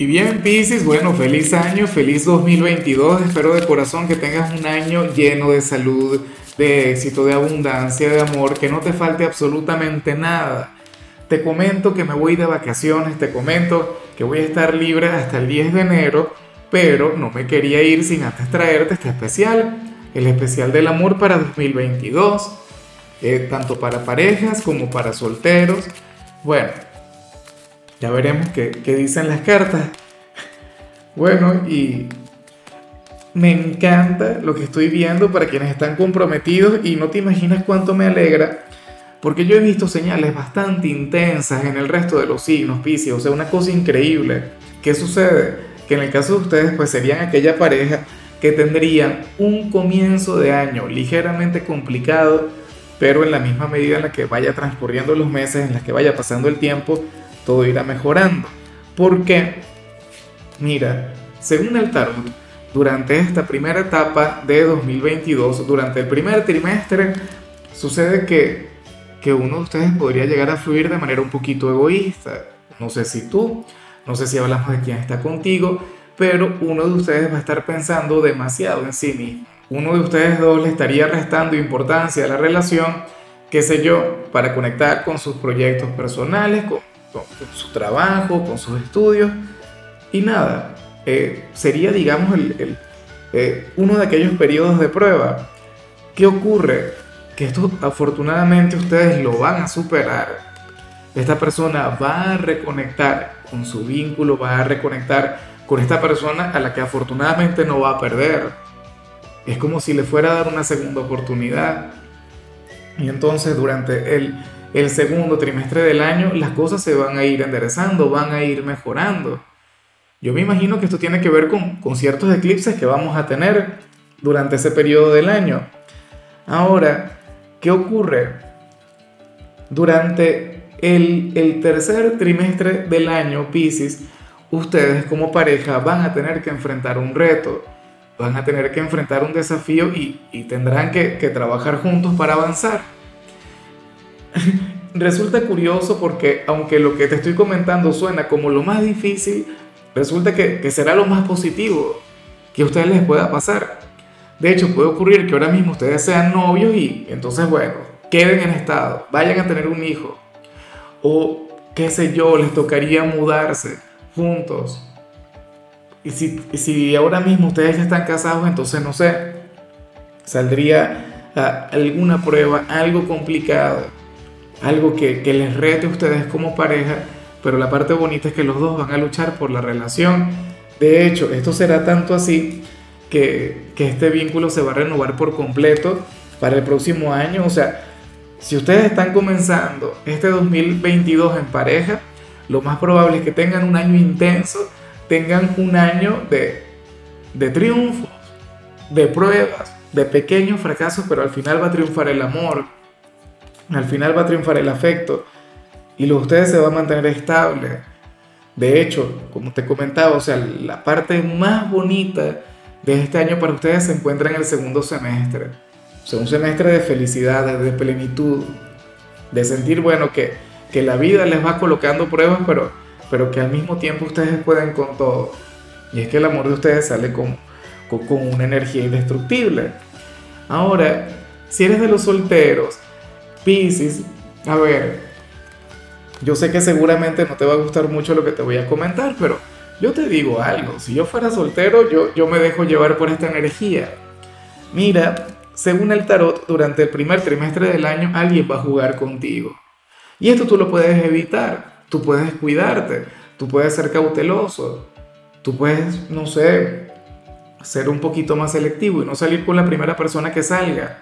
Y bien, Piscis, bueno, feliz año, feliz 2022. Espero de corazón que tengas un año lleno de salud, de éxito, de abundancia, de amor, que no te falte absolutamente nada. Te comento que me voy de vacaciones, te comento que voy a estar libre hasta el 10 de enero, pero no me quería ir sin antes traerte este especial, el especial del amor para 2022, eh, tanto para parejas como para solteros. Bueno, ya veremos qué, dicen las cartas. Bueno, y me encanta lo que estoy viendo para quienes están comprometidos y no te imaginas cuánto me alegra, porque yo he visto señales bastante intensas en el resto de los signos, Pisces, o sea, una cosa increíble. ¿Qué sucede? Que en el caso de ustedes, pues serían aquella pareja que tendrían un comienzo de año ligeramente complicado, pero en la misma medida en la que vaya transcurriendo los meses, en la que vaya pasando el tiempo, todo irá mejorando. Porque, mira, según el tarot, durante esta primera etapa de 2022, durante el primer trimestre, sucede que, que uno de ustedes podría llegar a fluir de manera un poquito egoísta. No sé si tú, no sé si hablamos de quién está contigo, pero uno de ustedes va a estar pensando demasiado en sí mismo. Uno de ustedes dos le estaría restando importancia a la relación, qué sé yo, para conectar con sus proyectos personales, con con, su trabajo, con sus estudios, y nada, eh, sería, digamos, el, eh, uno de aquellos periodos de prueba. ¿Qué ocurre? Que esto afortunadamente ustedes lo van a superar. Esta persona va a reconectar con su vínculo, va a reconectar con esta persona a la que afortunadamente no va a perder. Es como si le fuera a dar una segunda oportunidad. Y entonces durante el el segundo trimestre del año, las cosas se van a ir enderezando, van a ir mejorando. Yo me imagino que esto tiene que ver con, con ciertos eclipses que vamos a tener durante ese periodo del año. Ahora, ¿qué ocurre? Durante el, el tercer trimestre del año, Pisces, ustedes como pareja van a tener que enfrentar un reto, van a tener que enfrentar un desafío y, y tendrán que, que trabajar juntos para avanzar. resulta curioso porque aunque lo que te estoy comentando suena como lo más difícil, resulta que, será lo más positivo que a ustedes les pueda pasar. De hecho, puede ocurrir que ahora mismo ustedes sean novios y entonces, bueno, queden en estado, vayan a tener un hijo. O, qué sé yo, les tocaría mudarse juntos. Y si, ahora mismo ustedes ya están casados, entonces no sé, saldría ah, alguna prueba, algo complicado algo que, les rete a ustedes como pareja, pero la parte bonita es que los dos van a luchar por la relación. De hecho, esto será tanto así que, que este vínculo se va a renovar por completo para el próximo año. O sea, si ustedes están comenzando este 2022 en pareja, lo más probable es que tengan un año intenso, tengan un año de, de triunfos, de pruebas, de pequeños fracasos, pero al final va a triunfar el amor, al final va a triunfar el afecto y lo de ustedes se va a mantener estable. De hecho, como te comentaba, o sea, la parte más bonita de este año para ustedes se encuentra en el segundo semestre. O sea, un semestre de felicidad, de plenitud, de sentir, bueno, que, que la vida les va colocando pruebas, pero, pero que al mismo tiempo ustedes pueden con todo. Y es que el amor de ustedes sale con, con, con una energía indestructible. Ahora, si eres de los solteros, Piscis, a ver, yo sé que seguramente no te va a gustar mucho lo que te voy a comentar, pero yo te digo algo, si yo fuera soltero, yo, yo me dejo llevar por esta energía. Mira, según el tarot, durante el primer trimestre del año alguien va a jugar contigo. Y esto tú lo puedes evitar, tú puedes cuidarte, tú puedes ser cauteloso, tú puedes, no sé, ser un poquito más selectivo y no salir con la primera persona que salga.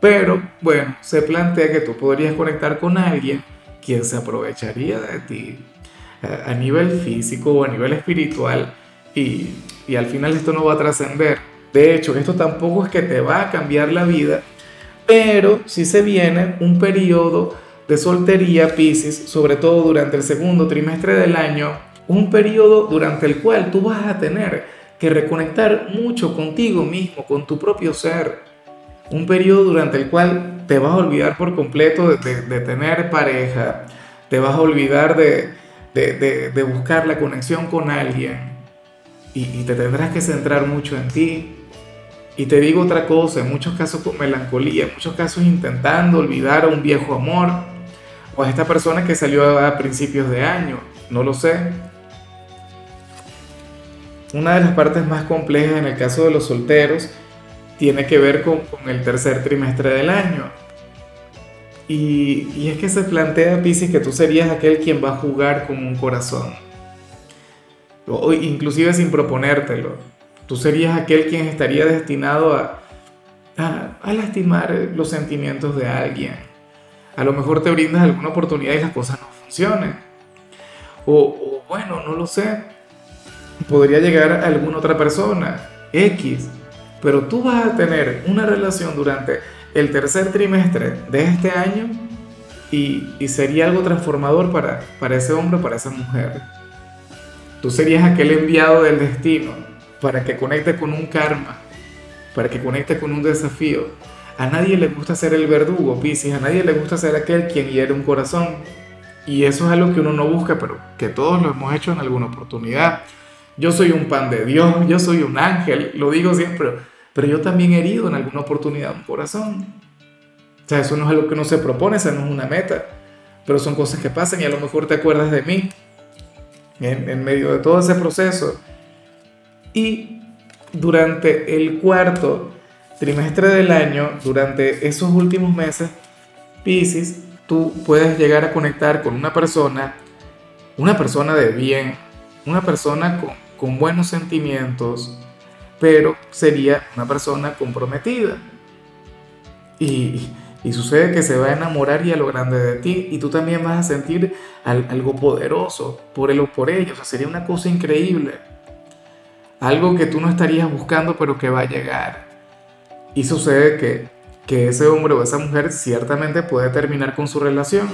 Pero bueno, se plantea que tú podrías conectar con alguien quien se aprovecharía de ti a nivel físico o a nivel espiritual y, y al final esto no va a trascender. De hecho, esto tampoco es que te va a cambiar la vida, pero si se viene un periodo de soltería Pisces, sobre todo durante el segundo trimestre del año, un periodo durante el cual tú vas a tener que reconectar mucho contigo mismo, con tu propio ser un periodo durante el cual te vas a olvidar por completo de, tener pareja, te vas a olvidar de, buscar la conexión con alguien y, y te tendrás que centrar mucho en ti. Y te digo otra cosa, en muchos casos con melancolía, en muchos casos intentando olvidar a un viejo amor o a esta persona que salió a principios de año, no lo sé. Una de las partes más complejas en el caso de los solteros tiene que ver con, el tercer trimestre del año. Y, y, es que se plantea, Pisces, que tú serías aquel quien va a jugar con un corazón. O inclusive sin proponértelo. Tú serías aquel quien estaría destinado a, a, a lastimar los sentimientos de alguien. A lo mejor te brindas alguna oportunidad y las cosas no funcionen. O, o bueno, no lo sé. Podría llegar a alguna otra persona, X. Pero tú vas a tener una relación durante el tercer trimestre de este año y, sería algo transformador para, para ese hombre para esa mujer. Tú serías aquel enviado del destino para que conecte con un karma, para que conecte con un desafío. A nadie le gusta ser el verdugo, Piscis, a nadie le gusta ser aquel quien hiere un corazón. Y eso es algo que uno no busca, pero que todos lo hemos hecho en alguna oportunidad. Yo soy un pan de Dios, yo soy un ángel, lo digo siempre, pero yo también he herido en alguna oportunidad un corazón. O sea, eso no es algo que uno se propone, esa no es una meta, pero son cosas que pasan y a lo mejor te acuerdas de mí en, en medio de todo ese proceso. Y durante el cuarto trimestre del año, durante esos últimos meses, Pisces, tú puedes llegar a conectar con una persona, una persona de bien, una persona con, con buenos sentimientos, pero sería una persona comprometida. Y, y, sucede que se va a enamorar y a lo grande de ti, y tú también vas a sentir algo poderoso por él o por ella. O sea, sería una cosa increíble. Algo que tú no estarías buscando, pero que va a llegar. Y sucede que, que ese hombre o esa mujer ciertamente puede terminar con su relación.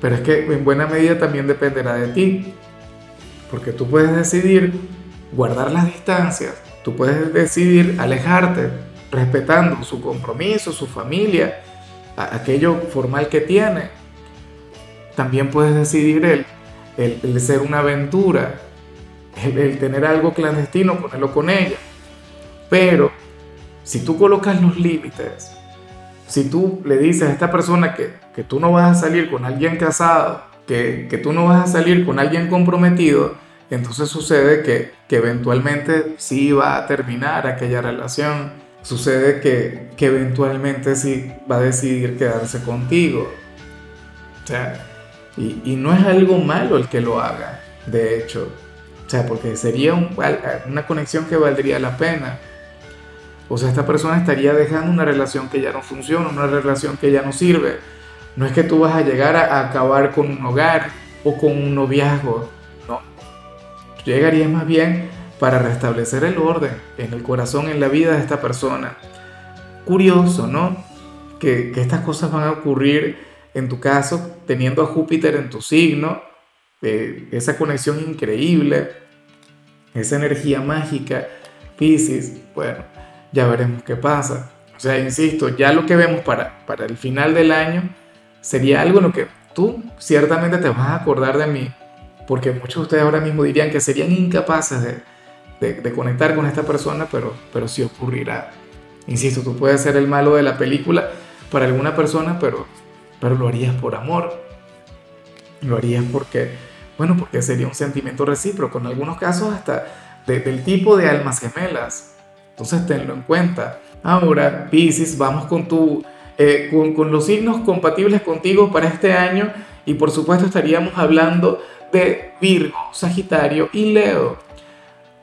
Pero es que en buena medida también dependerá de ti. Porque tú puedes decidir guardar las distancias, tú puedes decidir alejarte, respetando su compromiso, su familia, aquello formal que tiene. También puedes decidir el, el, ser una aventura, el, tener algo clandestino, ponerlo con ella. Pero si tú colocas los límites, si tú le dices a esta persona que, que tú no vas a salir con alguien casado, que, tú no vas a salir con alguien comprometido, entonces sucede que, que eventualmente sí va a terminar aquella relación. Sucede que, que eventualmente sí va a decidir quedarse contigo. O sea, y, y, no es algo malo el que lo haga, de hecho. O sea, porque sería un, una conexión que valdría la pena. O sea, esta persona estaría dejando una relación que ya no funciona, una relación que ya no sirve. No es que tú vas a llegar a acabar con un hogar o con un noviazgo llegaría más bien para restablecer el orden en el corazón, en la vida de esta persona. Curioso, ¿no? Que, que estas cosas van a ocurrir en tu caso teniendo a Júpiter en tu signo, eh, esa conexión increíble, esa energía mágica, Pisces, bueno, ya veremos qué pasa. O sea, insisto, ya lo que vemos para, para el final del año sería algo en lo que tú ciertamente te vas a acordar de mí porque muchos de ustedes ahora mismo dirían que serían incapaces de, de, conectar con esta persona, pero, pero sí ocurrirá. Insisto, tú puedes ser el malo de la película para alguna persona, pero, pero lo harías por amor. Lo harías porque, bueno, porque sería un sentimiento recíproco, en algunos casos hasta del tipo de almas gemelas. Entonces tenlo en cuenta. Ahora, Pisces, vamos con, tu, eh, con, los signos compatibles contigo para este año y por supuesto estaríamos hablando de Virgo, Sagitario y Leo.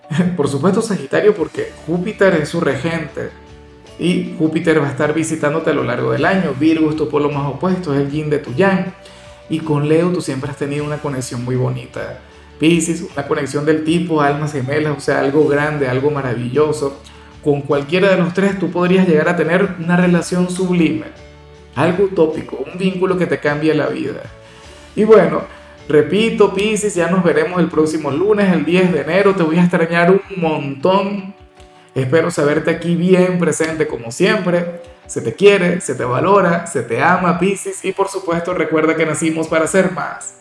Por supuesto Sagitario porque Júpiter es su regente y Júpiter va a estar visitándote a lo largo del año. Virgo es tu polo más opuesto, es el yin de tu yang. Y con Leo tú siempre has tenido una conexión muy bonita. Pisces, una conexión del tipo almas gemelas, o sea, algo grande, algo maravilloso. Con cualquiera de los tres tú podrías llegar a tener una relación sublime, algo utópico, un vínculo que te cambie la vida. Y bueno, Repito, Pisces, ya nos veremos el próximo lunes, el 10 de enero. Te voy a extrañar un montón. Espero saberte aquí bien presente como siempre. Se te quiere, se te valora, se te ama, Pisces. Y por supuesto, recuerda que nacimos para ser más.